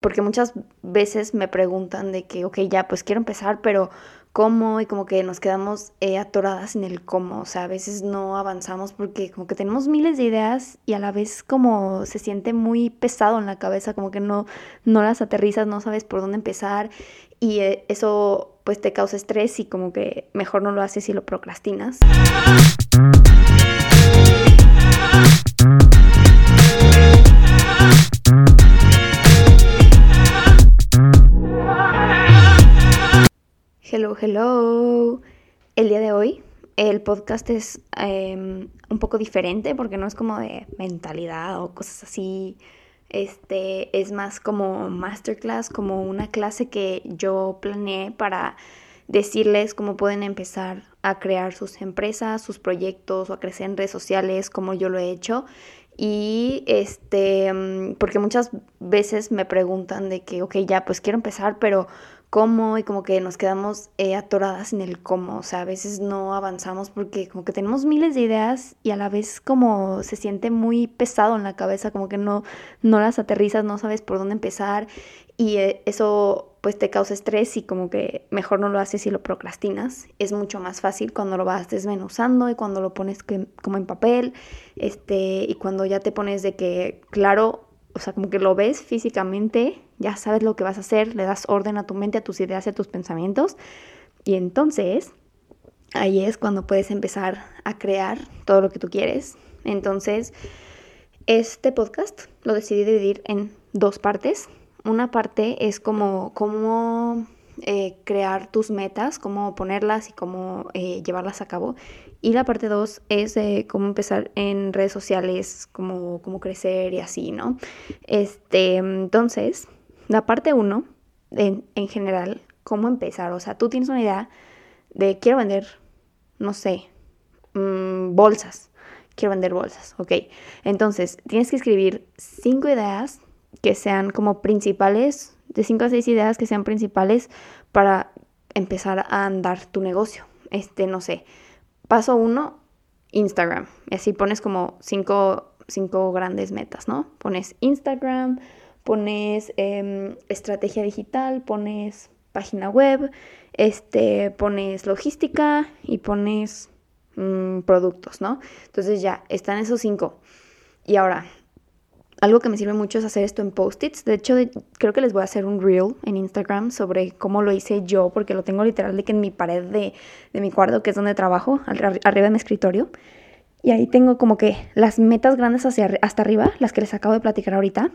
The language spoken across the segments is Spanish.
porque muchas veces me preguntan de que, ok, ya, pues quiero empezar, pero ¿cómo? Y como que nos quedamos eh, atoradas en el cómo, o sea, a veces no avanzamos porque como que tenemos miles de ideas y a la vez como se siente muy pesado en la cabeza, como que no, no las aterrizas, no sabes por dónde empezar y eh, eso pues te causa estrés y como que mejor no lo haces y lo procrastinas. Hello, hello. El día de hoy el podcast es em, un poco diferente porque no es como de mentalidad o cosas así. Este es más como masterclass, como una clase que yo planeé para decirles cómo pueden empezar a crear sus empresas, sus proyectos o a crecer en redes sociales como yo lo he hecho. Y este, em, porque muchas veces me preguntan de que, ok, ya, pues quiero empezar, pero cómo y como que nos quedamos eh, atoradas en el cómo, o sea, a veces no avanzamos porque como que tenemos miles de ideas y a la vez como se siente muy pesado en la cabeza, como que no, no las aterrizas, no sabes por dónde empezar y eh, eso pues te causa estrés y como que mejor no lo haces y lo procrastinas. Es mucho más fácil cuando lo vas desmenuzando y cuando lo pones como en papel, este, y cuando ya te pones de que, claro, o sea, como que lo ves físicamente, ya sabes lo que vas a hacer, le das orden a tu mente, a tus ideas a tus pensamientos. Y entonces, ahí es cuando puedes empezar a crear todo lo que tú quieres. Entonces, este podcast lo decidí dividir en dos partes. Una parte es como cómo eh, crear tus metas, cómo ponerlas y cómo eh, llevarlas a cabo. Y la parte 2 es de cómo empezar en redes sociales, cómo, cómo crecer y así, ¿no? Este, entonces, la parte 1, en, en general, cómo empezar. O sea, tú tienes una idea de quiero vender, no sé, mmm, bolsas. Quiero vender bolsas, ok. Entonces, tienes que escribir cinco ideas que sean como principales, de cinco a seis ideas que sean principales para empezar a andar tu negocio. Este, no sé, Paso uno, Instagram. Y así pones como cinco, cinco grandes metas, ¿no? Pones Instagram, pones em, estrategia digital, pones página web, este, pones logística y pones mm, productos, ¿no? Entonces ya, están esos cinco. Y ahora, algo que me sirve mucho es hacer esto en post-its. De hecho, creo que les voy a hacer un reel en Instagram sobre cómo lo hice yo, porque lo tengo literal de que en mi pared de, mi cuarto, que es donde trabajo, arriba de mi escritorio. Y ahí tengo como que las metas grandes hacia, hasta arriba, las que les acabo de platicar ahorita.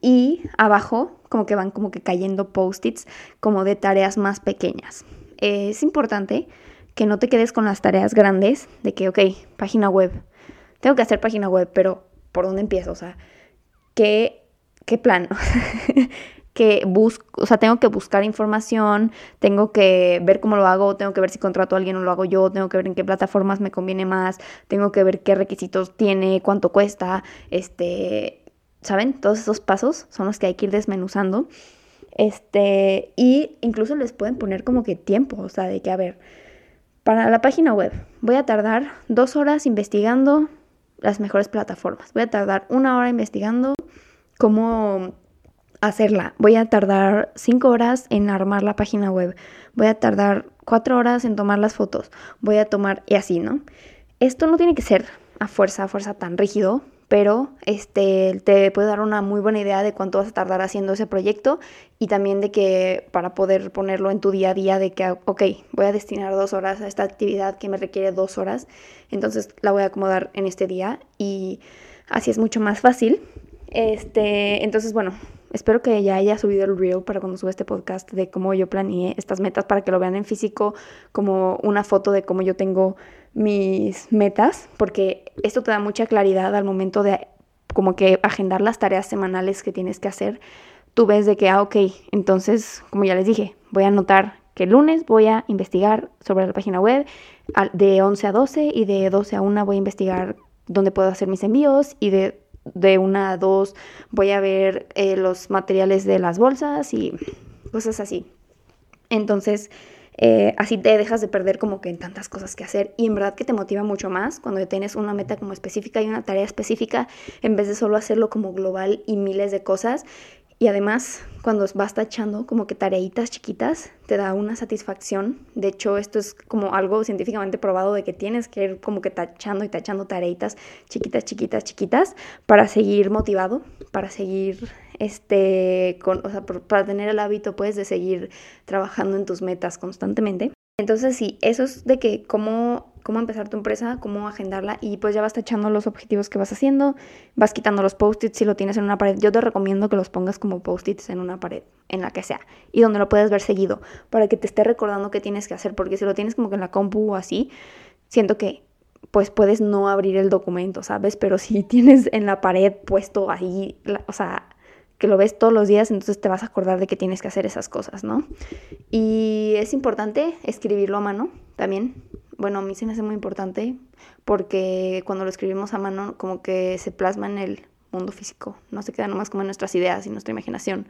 Y abajo como que van como que cayendo post-its como de tareas más pequeñas. es importante que no te quedes con las tareas grandes de que, ok, página web. Tengo que hacer página web, pero ¿por dónde empiezo? O sea, qué, qué plan, que busco, o sea, tengo que buscar información, tengo que ver cómo lo hago, tengo que ver si contrato a alguien o lo hago yo, tengo que ver en qué plataformas me conviene más, tengo que ver qué requisitos tiene, cuánto cuesta, este, ¿saben? Todos esos pasos son los que hay que ir desmenuzando. Este, y incluso les pueden poner como que tiempo, o sea, de que, a ver, para la página web voy a tardar dos horas investigando las mejores plataformas. Voy a tardar una hora investigando cómo hacerla. Voy a tardar cinco horas en armar la página web. Voy a tardar cuatro horas en tomar las fotos. Voy a tomar y así, ¿no? Esto no tiene que ser a fuerza, a fuerza tan rígido, pero este, te puede dar una muy buena idea de cuánto vas a tardar haciendo ese proyecto y también de que para poder ponerlo en tu día a día de que, ok, voy a destinar dos horas a esta actividad que me requiere dos horas, entonces la voy a acomodar en este día y así es mucho más fácil. Este, entonces, bueno, espero que ya haya subido el reel para cuando suba este podcast de cómo yo planeé estas metas para que lo vean en físico como una foto de cómo yo tengo mis metas, porque esto te da mucha claridad al momento de como que agendar las tareas semanales que tienes que hacer. Tú ves de que, ah, ok, entonces, como ya les dije, voy a anotar que el lunes voy a investigar sobre la página web de 11 a 12 y de 12 a 1 voy a investigar dónde puedo hacer mis envíos y de, de 1 a 2 voy a ver eh, los materiales de las bolsas y cosas así. Entonces, eh, así te dejas de perder como que en tantas cosas que hacer y en verdad que te motiva mucho más cuando tienes una meta como específica y una tarea específica en vez de solo hacerlo como global y miles de cosas Y además, cuando vas tachando como que tareitas chiquitas, te da una satisfacción. De hecho, esto es como algo científicamente probado de que tienes que ir como que tachando y tachando tareitas chiquitas, chiquitas, chiquitas para seguir motivado, para seguir, este, con, o sea, para tener el hábito, pues, de seguir trabajando en tus metas constantemente. Entonces, sí, eso es de que cómo, cómo empezar tu empresa, cómo agendarla y pues ya vas echando los objetivos que vas haciendo, vas quitando los post-its si lo tienes en una pared. Yo te recomiendo que los pongas como post-its en una pared, en la que sea, y donde lo puedas ver seguido, para que te esté recordando qué tienes que hacer, porque si lo tienes como que en la compu o así, siento que pues puedes no abrir el documento, ¿sabes? Pero si tienes en la pared puesto ahí, o sea, que lo ves todos los días, entonces te vas a acordar de que tienes que hacer esas cosas, ¿no? Y es importante escribirlo a mano también. Bueno, a mí se me hace muy importante porque cuando lo escribimos a mano como que se plasma en el mundo físico, no se queda nomás como en nuestras ideas y nuestra imaginación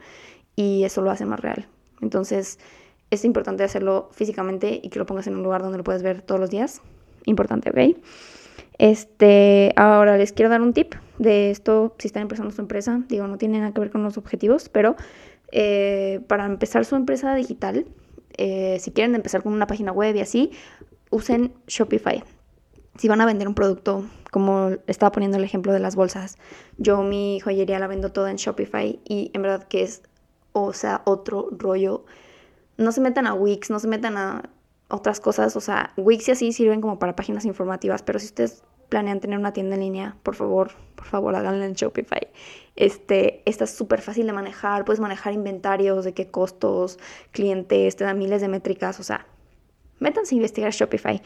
y eso lo hace más real. Entonces es importante hacerlo físicamente y que lo pongas en un lugar donde lo puedes ver todos los días. Importante, ¿ok? Este, ahora les quiero dar un tip de esto si están empezando su empresa. Digo, no tiene nada que ver con los objetivos, pero eh, para empezar su empresa digital, eh, si quieren empezar con una página web y así, usen Shopify. Si van a vender un producto, como estaba poniendo el ejemplo de las bolsas, yo mi joyería la vendo toda en Shopify y en verdad que es, o sea, otro rollo. No se metan a Wix, no se metan a otras cosas, o sea, Wix y así sirven como para páginas informativas, pero si ustedes planean tener una tienda en línea, por favor, por favor, háganla en Shopify. Este, está súper fácil de manejar, puedes manejar inventarios, de qué costos, clientes, te dan miles de métricas, o sea, métanse a investigar Shopify.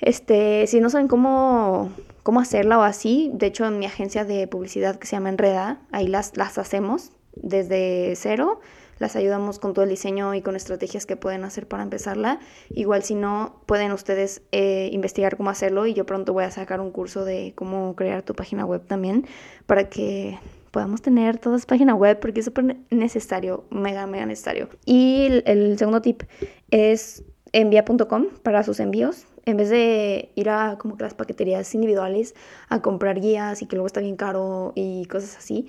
Este, si no saben cómo, cómo hacerla o así, de hecho en mi agencia de publicidad que se llama Enreda, ahí las, las hacemos desde cero las ayudamos con todo el diseño y con estrategias que pueden hacer para empezarla. Igual si no, pueden ustedes eh, investigar cómo hacerlo y yo pronto voy a sacar un curso de cómo crear tu página web también para que podamos tener todas página web porque es súper necesario, mega, mega necesario. Y el, el segundo tip es envía.com para sus envíos. En vez de ir a como que las paqueterías individuales a comprar guías y que luego está bien caro y cosas así,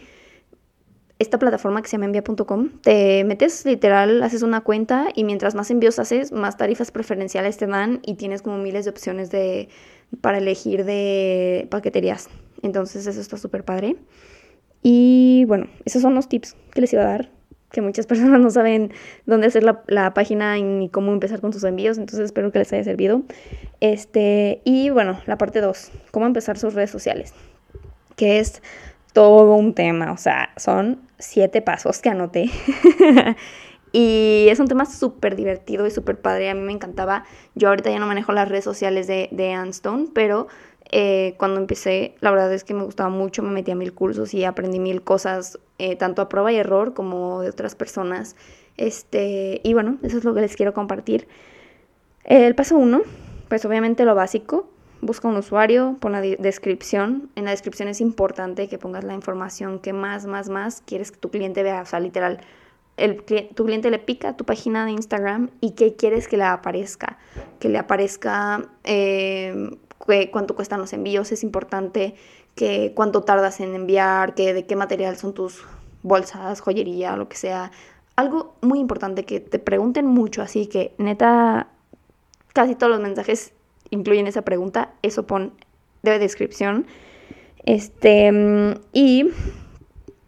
esta plataforma que se llama envía.com, te metes literal, haces una cuenta y mientras más envíos haces, más tarifas preferenciales te dan y tienes como miles de opciones de, para elegir de paqueterías. Entonces eso está súper padre. Y bueno, esos son los tips que les iba a dar, que muchas personas no saben dónde hacer la, página ni cómo empezar con sus envíos, entonces espero que les haya servido. Este, y bueno, la parte 2, cómo empezar sus redes sociales, que es todo un tema, o sea, son siete pasos que anoté. y es un tema súper divertido y súper padre, a mí me encantaba. Yo ahorita ya no manejo las redes sociales de, de Anstone, pero eh, cuando empecé, la verdad es que me gustaba mucho, me metí a mil cursos y aprendí mil cosas, eh, tanto a prueba y error como de otras personas. Este, y bueno, eso es lo que les quiero compartir. El paso uno, pues obviamente lo básico, busca un usuario, pon la descripción. En la descripción es importante que pongas la información que más, más, más quieres que tu cliente vea. O sea, literal, tu cliente le pica tu página de Instagram y qué quieres que le aparezca. Que le aparezca eh, cuánto cuestan los envíos, es importante que cuánto tardas en enviar, que de qué material son tus bolsas, joyería, lo que sea. Algo muy importante que te pregunten mucho, así que neta, casi todos los mensajes incluyen esa pregunta, eso pon de descripción. Este, y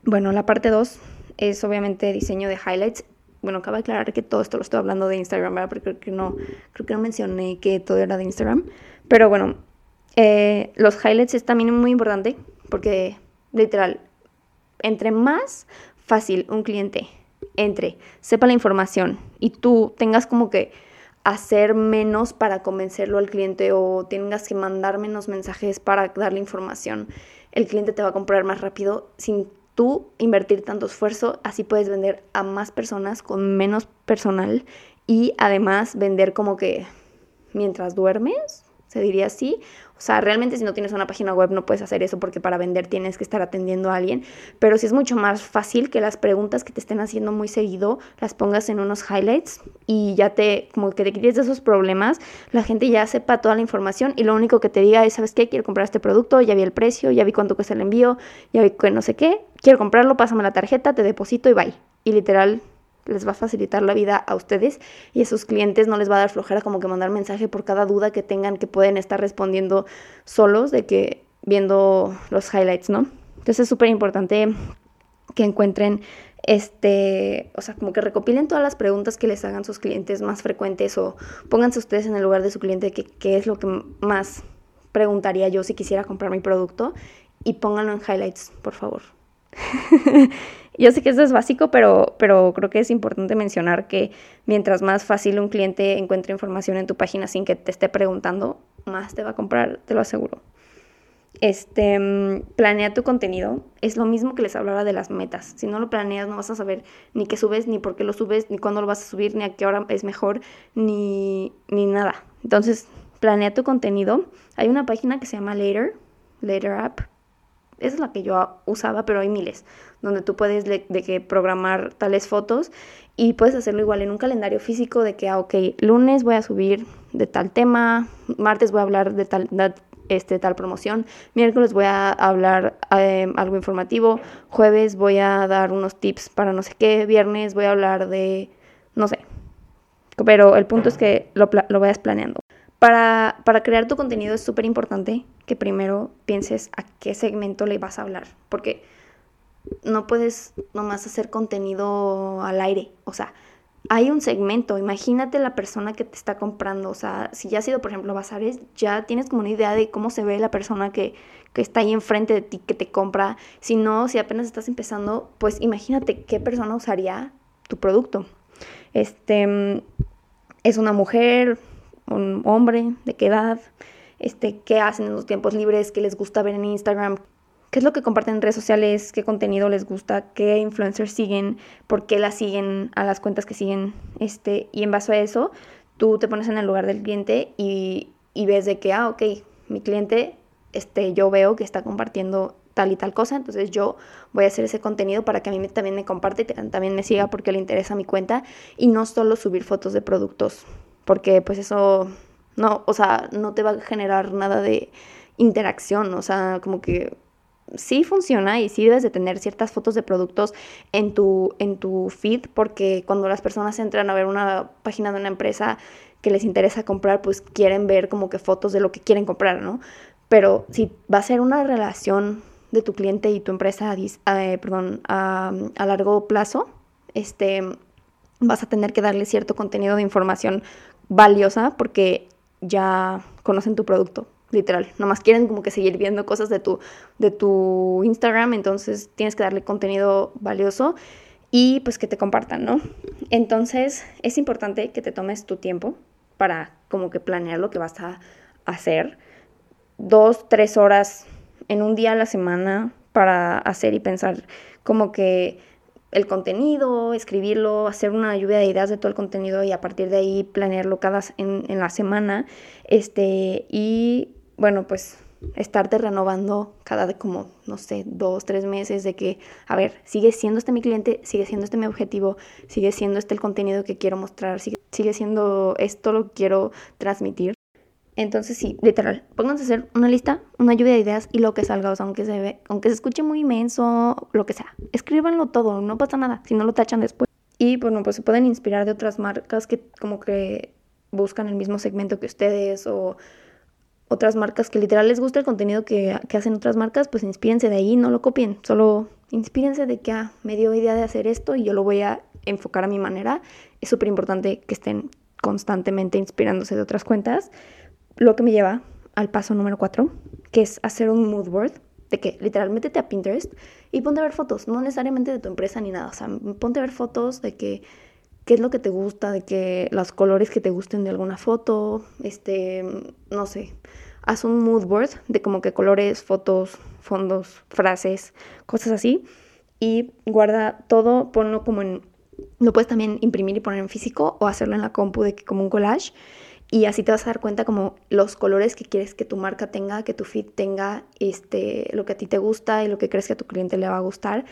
bueno, la parte 2 es obviamente diseño de highlights. Bueno, cabe aclarar que todo esto lo estoy hablando de Instagram, ¿verdad? Porque creo que no, creo que no mencioné que todo era de Instagram. Pero bueno, eh, los highlights es también muy importante porque, literal, entre más fácil un cliente entre, sepa la información y tú tengas como que hacer menos para convencerlo al cliente o tengas que mandar menos mensajes para darle información, el cliente te va a comprar más rápido. Sin tú invertir tanto esfuerzo, así puedes vender a más personas con menos personal y además vender como que mientras duermes, se diría así, o sea, realmente si no tienes una página web no puedes hacer eso porque para vender tienes que estar atendiendo a alguien, pero sí es mucho más fácil que las preguntas que te estén haciendo muy seguido las pongas en unos highlights y ya te, como que te quites de esos problemas, la gente ya sepa toda la información y lo único que te diga es, ¿sabes qué? Quiero comprar este producto, ya vi el precio, ya vi cuánto cuesta el envío, ya vi que no sé qué, quiero comprarlo, pásame la tarjeta, te deposito y bye. Y literal les va a facilitar la vida a ustedes y a sus clientes no les va a dar flojera como que mandar mensaje por cada duda que tengan que pueden estar respondiendo solos de que viendo los highlights, ¿no? Entonces es súper importante que encuentren este, o sea, como que recopilen todas las preguntas que les hagan sus clientes más frecuentes o pónganse ustedes en el lugar de su cliente que, qué es lo que más preguntaría yo si quisiera comprar mi producto y pónganlo en highlights, por favor. Yo sé que eso es básico, pero, pero creo que es importante mencionar que mientras más fácil un cliente encuentre información en tu página sin que te esté preguntando, más te va a comprar, te lo aseguro. Este, mm, planea tu contenido. Es lo mismo que les hablaba de las metas. Si no lo planeas, no vas a saber ni qué subes, ni por qué lo subes, ni cuándo lo vas a subir, ni a qué hora es mejor, ni, ni nada. Entonces, planea tu contenido. Hay una página que se llama Later, Later App, esa es la que yo usaba, pero hay miles, donde tú puedes de, que programar tales fotos y puedes hacerlo igual en un calendario físico de que, ah, ok, lunes voy a subir de tal tema, martes voy a hablar de tal, este, tal promoción, miércoles voy a hablar eh, algo informativo, jueves voy a dar unos tips para no sé qué, viernes voy a hablar de, no sé, pero el punto es que lo, lo vayas planeando. Para, para crear tu contenido es súper importante que primero pienses a qué segmento le vas a hablar, porque no puedes nomás hacer contenido al aire, o sea, hay un segmento, imagínate la persona que te está comprando, o sea, si ya has sido, por ejemplo, bazares, ya tienes como una idea de cómo se ve la persona que, que está ahí enfrente de ti, que te compra, si no, si apenas estás empezando, pues imagínate qué persona usaría tu producto. Este, es una mujer, un hombre, de qué edad, este, qué hacen en los tiempos libres, qué les gusta ver en Instagram, qué es lo que comparten en redes sociales, qué contenido les gusta, qué influencers siguen, por qué las siguen a las cuentas que siguen, este, y en base a eso, tú te pones en el lugar del cliente y, y ves de que, ah, ok, mi cliente, este, yo veo que está compartiendo tal y tal cosa, entonces yo voy a hacer ese contenido para que a mí también me comparte, también me siga porque le interesa mi cuenta y no solo subir fotos de productos porque pues eso no, o sea, no te va a generar nada de interacción, o sea, como que sí funciona y sí debes de tener ciertas fotos de productos en tu, en tu feed, porque cuando las personas entran a ver una página de una empresa que les interesa comprar, pues quieren ver como que fotos de lo que quieren comprar, ¿no? Pero si va a ser una relación de tu cliente y tu empresa, eh, perdón, a, a largo plazo, este, vas a tener que darle cierto contenido de información valiosa porque ya conocen tu producto, literal. Nomás quieren como que seguir viendo cosas de tu, de tu Instagram, entonces tienes que darle contenido valioso y pues que te compartan, ¿no? Entonces es importante que te tomes tu tiempo para como que planear lo que vas a hacer. Dos, tres horas en un día a la semana para hacer y pensar como que el contenido, escribirlo, hacer una lluvia de ideas de todo el contenido y a partir de ahí planearlo cada en, en la semana. Este, y bueno, pues estarte renovando cada como, no sé, dos, tres meses de que, a ver, sigue siendo este mi cliente, sigue siendo este mi objetivo, sigue siendo este el contenido que quiero mostrar, sigue, sigue siendo esto lo que quiero transmitir. Entonces sí, literal, pónganse a hacer una lista, una lluvia de ideas y lo que salga, o aunque se ve, aunque se escuche muy inmenso, lo que sea, escríbanlo todo, no pasa nada, si no lo tachan después. Y bueno, pues se pueden inspirar de otras marcas que como que buscan el mismo segmento que ustedes o otras marcas que literal les gusta el contenido que, que hacen otras marcas, pues inspírense de ahí, no lo copien, solo inspírense de que ah, me dio idea de hacer esto y yo lo voy a enfocar a mi manera. Es súper importante que estén constantemente inspirándose de otras cuentas. Lo que me lleva al paso número cuatro, que es hacer un mood board, de que literalmente te a Pinterest y ponte a ver fotos, no necesariamente de tu empresa ni nada, o sea, ponte a ver fotos de que qué es lo que te gusta, de que los colores que te gusten de alguna foto, este, no sé, haz un mood board de como que colores, fotos, fondos, frases, cosas así y guarda todo, ponlo como en, lo puedes también imprimir y poner en físico o hacerlo en la compu de que como un collage y así te vas a dar cuenta como los colores que quieres que tu marca tenga, que tu feed tenga, este, lo que a ti te gusta y lo que crees que a tu cliente le va a gustar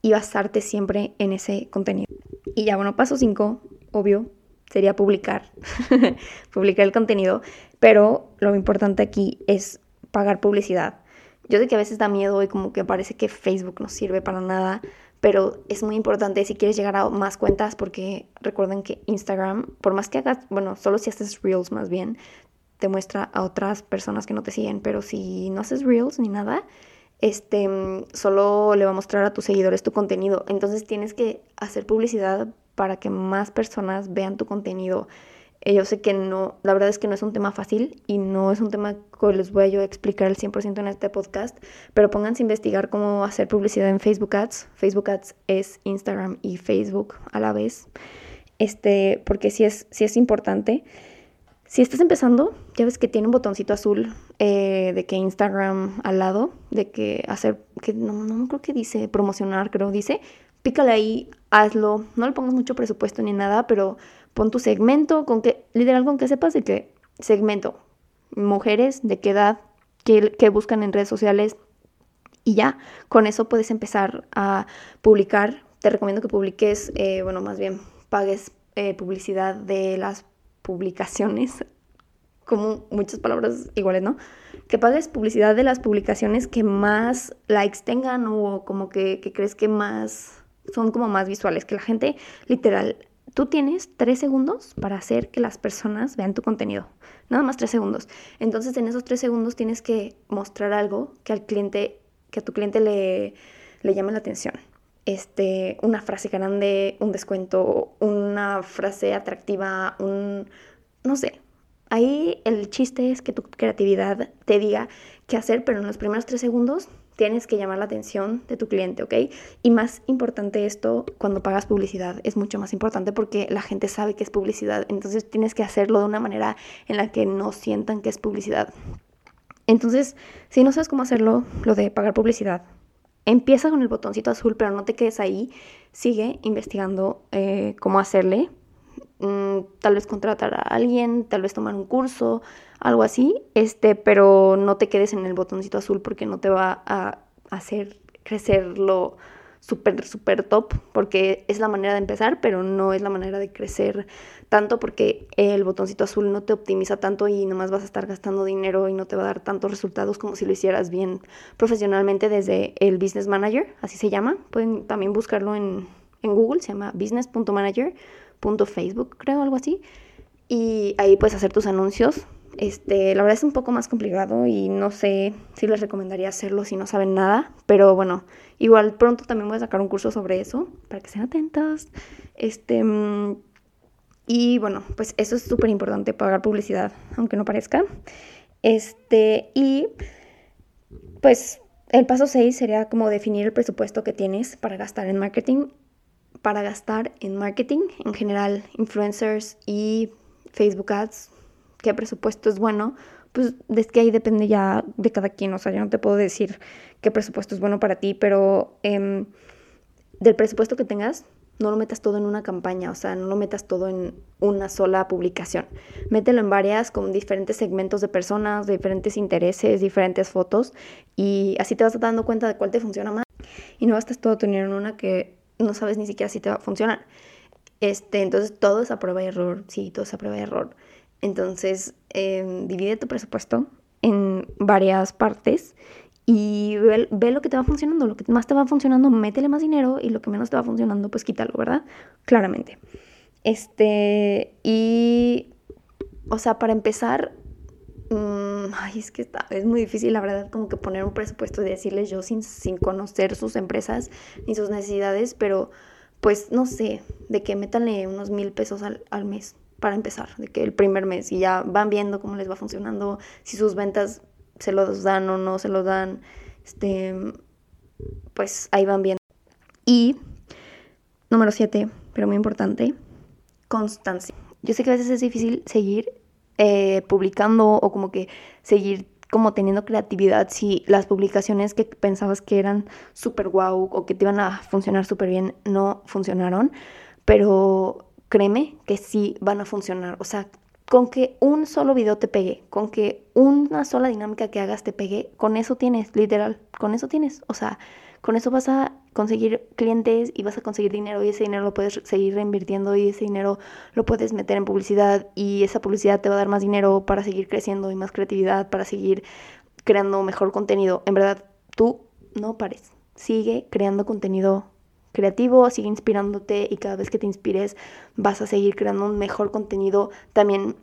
y basarte siempre en ese contenido. Y ya bueno, paso 5, obvio, sería publicar, publicar el contenido, pero lo importante aquí es pagar publicidad. Yo sé que a veces da miedo y como que parece que Facebook no sirve para nada, pero es muy importante si quieres llegar a más cuentas porque recuerden que Instagram, por más que hagas, bueno, solo si haces reels más bien, te muestra a otras personas que no te siguen, pero si no haces reels ni nada, este, solo le va a mostrar a tus seguidores tu contenido. Entonces tienes que hacer publicidad para que más personas vean tu contenido. Yo sé que no, la verdad es que no es un tema fácil y no es un tema que les voy a yo explicar al 100% en este podcast, pero pónganse a investigar cómo hacer publicidad en Facebook Ads. Facebook Ads es Instagram y Facebook a la vez, este, porque sí es, sí es importante. Si estás empezando, ya ves que tiene un botoncito azul eh, de que Instagram al lado, de que hacer, que no, no creo que dice promocionar, creo, dice, pícale ahí, hazlo, no le pongas mucho presupuesto ni nada, pero pon tu segmento, con que, literal, con que sepas de qué segmento, mujeres, de qué edad, qué, buscan en redes sociales, y ya, con eso puedes empezar a publicar. Te recomiendo que publiques, eh, bueno, más bien pagues eh, publicidad de las publicaciones, como muchas palabras iguales, ¿no? Que pagues publicidad de las publicaciones que más likes tengan o como que, que crees que más son como más visuales, que la gente literal tú tienes tres segundos para hacer que las personas vean tu contenido. Nada más tres segundos. Entonces, en esos tres segundos tienes que mostrar algo que al cliente, que a tu cliente le, le llame la atención. Este, una frase grande, un descuento, una frase atractiva, un, no sé. Ahí el chiste es que tu creatividad te diga qué hacer, pero en los primeros tres segundos tienes que llamar la atención de tu cliente, ¿ok? Y más importante esto, cuando pagas publicidad, es mucho más importante porque la gente sabe que es publicidad, entonces tienes que hacerlo de una manera en la que no sientan que es publicidad. Entonces, si no sabes cómo hacerlo, lo de pagar publicidad, empieza con el botoncito azul, pero no te quedes ahí, sigue investigando eh, cómo hacerle. Mm, tal vez contratar a alguien, tal vez tomar un curso, algo así, este, pero no te quedes en el botoncito azul porque no te va a hacer crecerlo súper, súper top, porque es la manera de empezar, pero no es la manera de crecer tanto porque el botoncito azul no te optimiza tanto y nomás vas a estar gastando dinero y no te va a dar tantos resultados como si lo hicieras bien profesionalmente desde el Business Manager, así se llama. Pueden también buscarlo en, en Google, se llama business.manager.facebook, creo, algo así. Y ahí puedes hacer tus anuncios este, la verdad es un poco más complicado y no sé si les recomendaría hacerlo si no saben nada, pero bueno, igual pronto también voy a sacar un curso sobre eso para que sean atentos. Este, mm, y bueno, pues eso es súper importante, pagar publicidad, aunque no parezca. Este, y pues el paso 6 sería como definir el presupuesto que tienes para gastar en marketing, para gastar en marketing, en general, influencers y Facebook Ads, qué presupuesto es bueno, pues es que ahí depende ya de cada quien, o sea, yo no te puedo decir qué presupuesto es bueno para ti, pero em, del presupuesto que tengas, no lo metas todo en una campaña, o sea, no lo metas todo en una sola publicación. Mételo en varias con diferentes segmentos de personas, diferentes intereses, diferentes fotos y así te vas dando cuenta de cuál te funciona más. Y no bastas todo tener en una que no sabes ni siquiera si te va a funcionar. Este, entonces todo es a prueba y error, sí, todo es a prueba y error. Entonces, em, divide tu presupuesto en varias partes y ve, lo que te va funcionando. Lo que más te va funcionando, métele más dinero y lo que menos te va funcionando, pues quítalo, ¿verdad? Claramente. Este, y, o sea, para empezar, mm, ay, es que está, es muy difícil, la verdad, como que poner un presupuesto y decirles yo sin, sin conocer sus empresas ni sus necesidades, pero pues no sé, de que métanle unos mil pesos al, al mes para empezar, de que el primer mes y ya van viendo cómo les va funcionando, si sus ventas se los dan o no se los dan, este, pues ahí van viendo. Y número siete, pero muy importante, constancia. Yo sé que a veces es difícil seguir eh, publicando o como que seguir como teniendo creatividad si las publicaciones que pensabas que eran súper guau o que te iban a funcionar súper bien no funcionaron, pero créeme que sí van a funcionar. O sea, con que un solo video te pegue, con que una sola dinámica que hagas te pegue, con eso tienes, literal, con eso tienes. O sea, con eso vas a conseguir clientes y vas a conseguir dinero y ese dinero lo puedes seguir reinvirtiendo y ese dinero lo puedes meter en publicidad y esa publicidad te va a dar más dinero para seguir creciendo y más creatividad, para seguir creando mejor contenido. En verdad, tú no pares. Sigue creando contenido creativo, sigue inspirándote y cada vez que te inspires vas a seguir creando un mejor contenido. También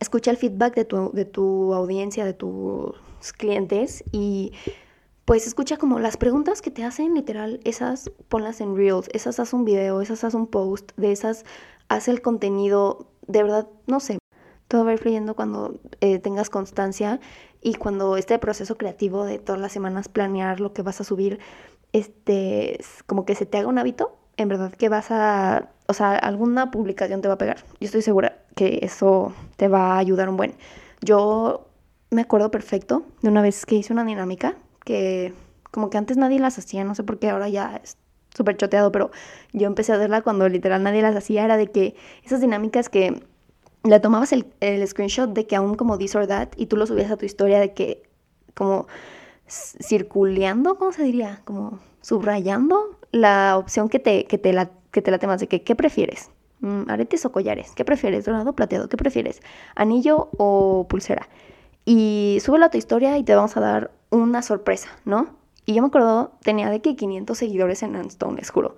escucha el feedback de tu, de tu audiencia, de tus clientes y pues escucha como las preguntas que te hacen, literal, esas ponlas en Reels, esas haz un video, esas haz un post, de esas haz el contenido, de verdad, no sé. Todo va a ir fluyendo cuando eh, tengas constancia y cuando este proceso creativo de todas las semanas planear lo que vas a subir este, como que se te haga un hábito, en verdad que vas a, o sea, alguna publicación te va a pegar. Yo estoy segura que eso te va a ayudar un buen. Yo me acuerdo perfecto de una vez que hice una dinámica que como que antes nadie las hacía, no sé por qué ahora ya es súper choteado, pero yo empecé a hacerla cuando literal nadie las hacía, era de que esas dinámicas que le tomabas el, el screenshot de que aún como this or that y tú lo subías a tu historia de que como circuleando, ¿cómo se diría? Como subrayando la opción que te, que te, la, que te la temas de que, ¿qué prefieres? Mm, ¿Aretes o collares? ¿Qué prefieres? ¿Dorado o plateado? ¿Qué prefieres? ¿Anillo o pulsera? Y súbelo a tu historia y te vamos a dar una sorpresa, ¿no? Y yo me acuerdo, tenía de que 500 seguidores en Unstone, les juro.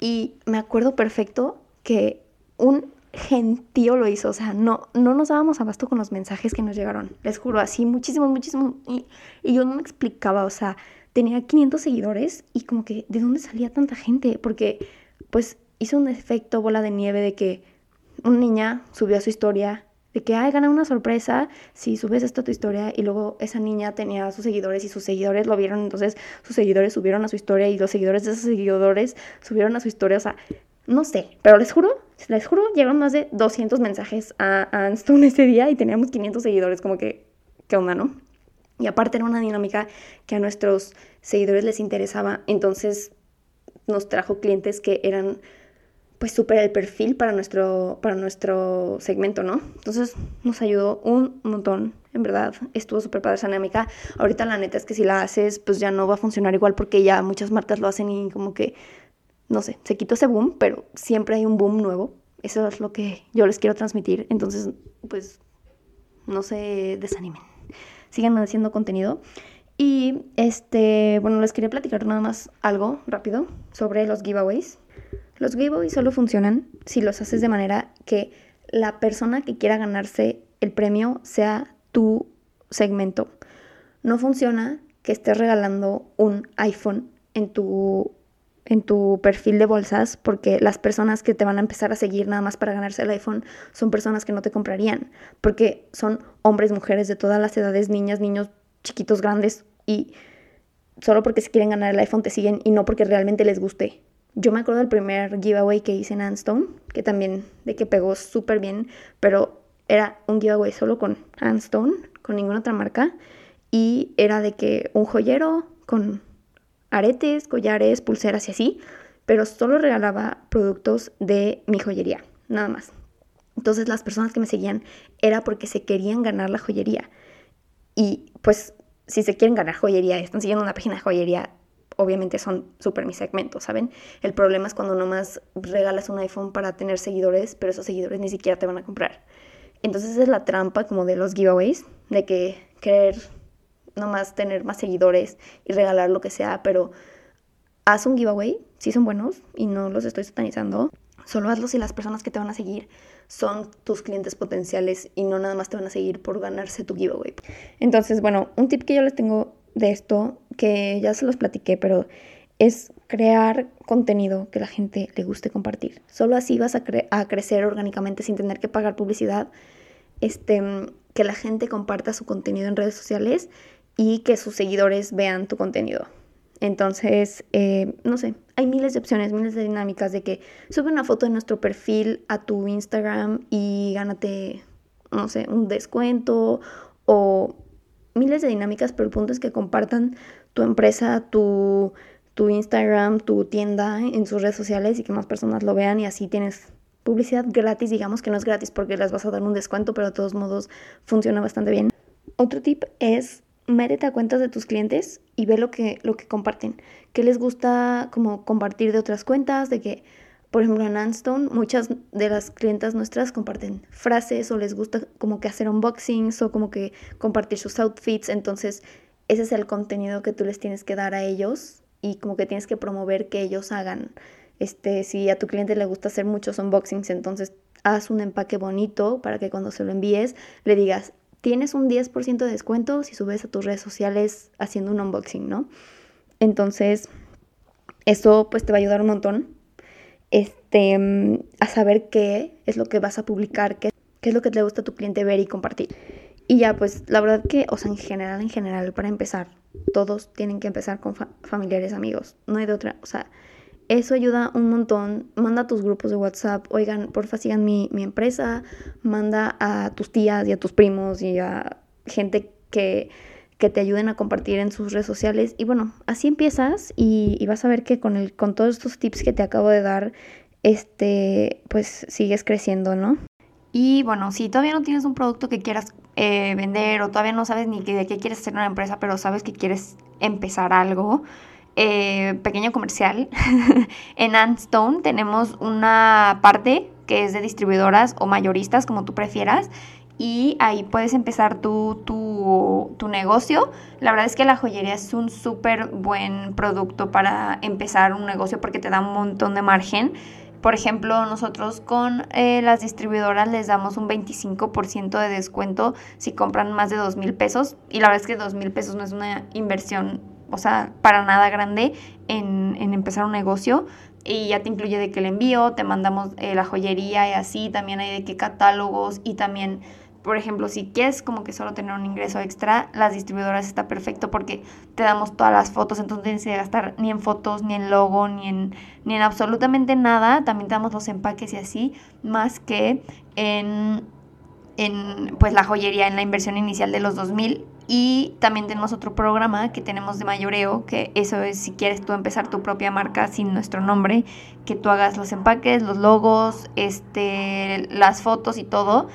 Y me acuerdo perfecto que un gentío lo hizo, o sea, no, no nos dábamos abasto con los mensajes que nos llegaron, les juro, así muchísimos, muchísimos, y, yo no me explicaba, o sea, tenía 500 seguidores y como que, ¿de dónde salía tanta gente? Porque, pues, hizo un efecto bola de nieve de que una niña subió a su historia, de que, ay, gana una sorpresa si subes esto a tu historia, y luego esa niña tenía sus seguidores y sus seguidores lo vieron, entonces sus seguidores subieron a su historia y los seguidores de esos seguidores subieron a su historia, o sea, no sé, pero les juro, les juro, llegaron más de 200 mensajes a, a Anstone ese día y teníamos 500 seguidores, como que, ¿qué onda, no? Y aparte era una dinámica que a nuestros seguidores les interesaba, entonces nos trajo clientes que eran pues súper el perfil para nuestro, para nuestro segmento, ¿no? Entonces nos ayudó un montón, en verdad, estuvo súper padre esa dinámica. Ahorita la neta es que si la haces, pues ya no va a funcionar igual porque ya muchas marcas lo hacen y como que no sé, se quitó ese boom, pero siempre hay un boom nuevo. Eso es lo que yo les quiero transmitir. Entonces, pues, no se desanimen. Sigan haciendo contenido. Y, este, bueno, les quería platicar nada más algo rápido sobre los giveaways. Los giveaways solo funcionan si los haces de manera que la persona que quiera ganarse el premio sea tu segmento. No funciona que estés regalando un iPhone en tu en tu perfil de bolsas porque las personas que te van a empezar a seguir nada más para ganarse el iPhone son personas que no te comprarían porque son hombres, mujeres de todas las edades, niñas, niños, chiquitos, grandes y solo porque se quieren ganar el iPhone te siguen y no porque realmente les guste. Yo me acuerdo del primer giveaway que hice en Anstone, que también de que pegó súper bien, pero era un giveaway solo con Anstone, con ninguna otra marca y era de que un joyero con aretes, collares, pulseras y así, pero solo regalaba productos de mi joyería, nada más. Entonces las personas que me seguían era porque se querían ganar la joyería. Y pues si se quieren ganar joyería están siguiendo una página de joyería, obviamente son súper mi segmento, ¿saben? El problema es cuando nomás regalas un iPhone para tener seguidores, pero esos seguidores ni siquiera te van a comprar. Entonces es la trampa como de los giveaways, de que querer nomás tener más seguidores y regalar lo que sea, pero haz un giveaway, si son buenos y no los estoy satanizando. Solo hazlo si las personas que te van a seguir son tus clientes potenciales y no nada más te van a seguir por ganarse tu giveaway. Entonces, bueno, un tip que yo les tengo de esto, que ya se los platiqué, pero es crear contenido que la gente le guste compartir. Solo así vas a, a crecer orgánicamente sin tener que pagar publicidad. Este, que la gente comparta su contenido en redes sociales y que sus seguidores vean tu contenido. Entonces, eh, no sé, hay miles de opciones, miles de dinámicas de que sube una foto de nuestro perfil a tu Instagram y gánate, no sé, un descuento o miles de dinámicas, pero el punto es que compartan tu empresa, tu, tu Instagram, tu tienda en sus redes sociales y que más personas lo vean y así tienes publicidad gratis, digamos que no es gratis porque les vas a dar un descuento, pero de todos modos funciona bastante bien. Otro tip es métete a cuentas de tus clientes y ve lo que, lo que comparten. ¿Qué les gusta como compartir de otras cuentas? De que, por ejemplo, en Anstone, muchas de las clientas nuestras comparten frases o les gusta como que hacer unboxings o como que compartir sus outfits. Entonces, ese es el contenido que tú les tienes que dar a ellos y como que tienes que promover que ellos hagan. Este, si a tu cliente le gusta hacer muchos unboxings, entonces haz un empaque bonito para que cuando se lo envíes le digas, tienes un 10% de descuento si subes a tus redes sociales haciendo un unboxing, ¿no? Entonces, eso pues te va a ayudar un montón este, mm, a saber qué es lo que vas a publicar, qué, qué es lo que te gusta a tu cliente ver y compartir. Y ya, pues la verdad que, o sea, en general, en general, para empezar, todos tienen que empezar con familiares, amigos. No hay de otra, o sea, eso ayuda un montón. Manda a tus grupos de WhatsApp, oigan, porfa, sigan mi, mi empresa. Manda a tus tías y a tus primos y a gente que, que te ayuden a compartir en sus redes sociales. Y bueno, así empiezas y, vas a ver que con, el, con todos estos tips que te acabo de dar, este, pues sigues creciendo, ¿no? Y bueno, si todavía no tienes un producto que quieras eh, vender o todavía no sabes ni de qué quieres hacer una empresa, pero sabes que quieres empezar algo, eh, pequeño comercial, en Antstone tenemos una parte que es de distribuidoras o mayoristas, como tú prefieras, y ahí puedes empezar tu, tu, tu, negocio. La verdad es que la joyería es un súper buen producto para empezar un negocio porque te da un montón de margen. Por ejemplo, nosotros con eh, las distribuidoras les damos un 25% de descuento si compran más de 2 mil pesos. Y la verdad es que 2 mil pesos no es una inversión, o sea, para nada grande en, en empezar un negocio. Y ya te incluye de que el envío, te mandamos eh, la joyería y así. También hay de qué catálogos y también por ejemplo, si quieres como que solo tener un ingreso extra, las distribuidoras está perfecto porque te damos todas las fotos, entonces no tienes que gastar ni en fotos, ni en logo, ni en, ni en absolutamente nada. También te damos los empaques y así, más que en, en pues la joyería, en la inversión inicial de los 2000. Y también tenemos otro programa que tenemos de mayoreo, que eso es si quieres tú empezar tu propia marca sin nuestro nombre, que tú hagas los empaques, los logos, este, las fotos y todo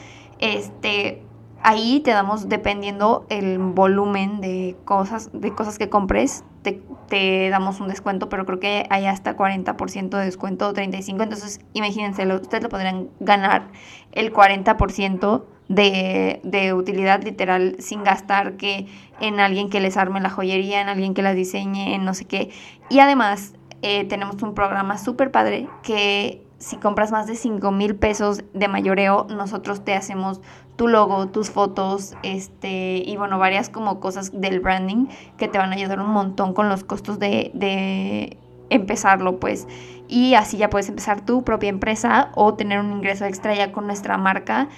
este, ahí te damos, dependiendo el volumen de cosas, de cosas que compres, te, te damos un descuento, pero creo que hay hasta 40% de descuento o 35%. Entonces, imagínense, ustedes lo podrían ganar el 40% de, de utilidad literal sin gastar que en alguien que les arme la joyería, en alguien que la diseñe, en no sé qué. Y además, eh, tenemos un programa súper padre que si compras más de 5 mil pesos de mayoreo, nosotros te hacemos tu logo, tus fotos, este, y bueno, varias como cosas del branding que te van a ayudar un montón con los costos de, de empezarlo, pues. Y así ya puedes empezar tu propia empresa o tener un ingreso extra ya con nuestra marca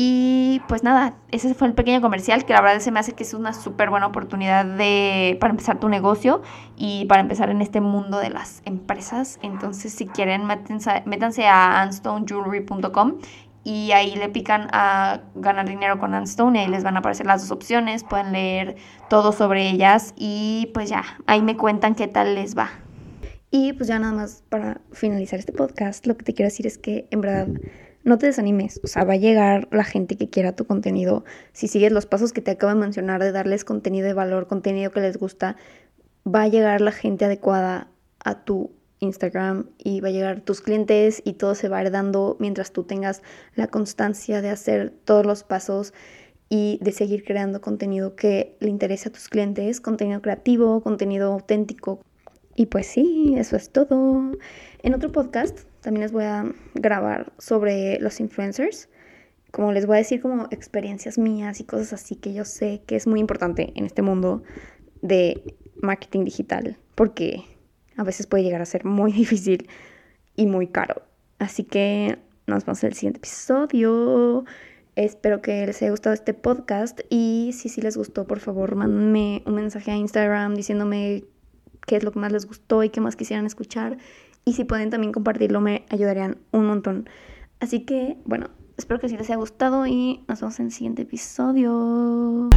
y pues nada, ese fue el pequeño comercial que la verdad se me hace que es una súper buena oportunidad de, para empezar tu negocio y para empezar en este mundo de las empresas. Entonces si quieren métanse, métanse a anstonejewelry.com y ahí le pican a ganar dinero con Anstone y ahí les van a aparecer las dos opciones, pueden leer todo sobre ellas y pues ya, ahí me cuentan qué tal les va. Y pues ya nada más para finalizar este podcast, lo que te quiero decir es que en verdad no te desanimes, o sea, va a llegar la gente que quiera tu contenido. Si sigues los pasos que te acabo de mencionar de darles contenido de valor, contenido que les gusta, va a llegar la gente adecuada a tu Instagram y va a llegar tus clientes y todo se va a mientras tú tengas la constancia de hacer todos los pasos y de seguir creando contenido que le interese a tus clientes, contenido creativo, contenido auténtico. Y pues sí, eso es todo. En otro podcast también les voy a grabar sobre los influencers. Como les voy a decir como experiencias mías y cosas así que yo sé que es muy importante en este mundo de marketing digital. Porque a veces puede llegar a ser muy difícil y muy caro. Así que nos vemos en el siguiente episodio. Espero que les haya gustado este podcast y si sí les gustó, por favor, mándenme un mensaje a Instagram diciéndome qué es lo que más les gustó y qué más quisieran escuchar. Y si pueden también compartirlo, me ayudarían un montón. Así que, bueno, espero que sí les haya gustado y nos vemos en el siguiente episodio.